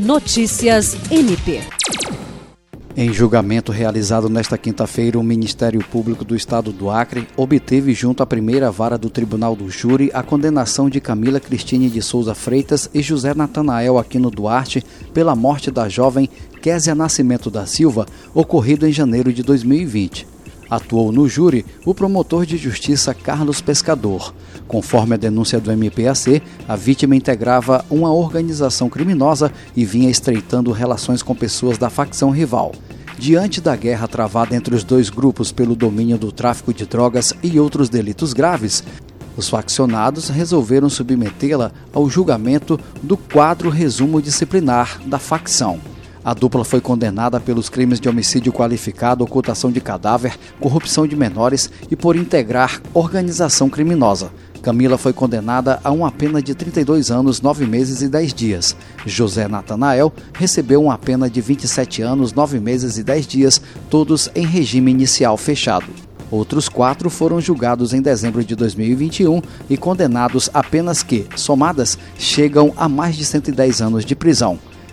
Notícias MP. Em julgamento realizado nesta quinta-feira, o Ministério Público do Estado do Acre obteve junto à primeira vara do Tribunal do Júri a condenação de Camila Cristine de Souza Freitas e José Natanael Aquino Duarte pela morte da jovem Késia Nascimento da Silva, ocorrido em janeiro de 2020. Atuou no júri o promotor de justiça Carlos Pescador. Conforme a denúncia do MPAC, a vítima integrava uma organização criminosa e vinha estreitando relações com pessoas da facção rival. Diante da guerra travada entre os dois grupos pelo domínio do tráfico de drogas e outros delitos graves, os faccionados resolveram submetê-la ao julgamento do quadro resumo disciplinar da facção. A dupla foi condenada pelos crimes de homicídio qualificado, ocultação de cadáver, corrupção de menores e por integrar organização criminosa. Camila foi condenada a uma pena de 32 anos, 9 meses e 10 dias. José Natanael recebeu uma pena de 27 anos, 9 meses e 10 dias, todos em regime inicial fechado. Outros quatro foram julgados em dezembro de 2021 e condenados a penas que, somadas, chegam a mais de 110 anos de prisão.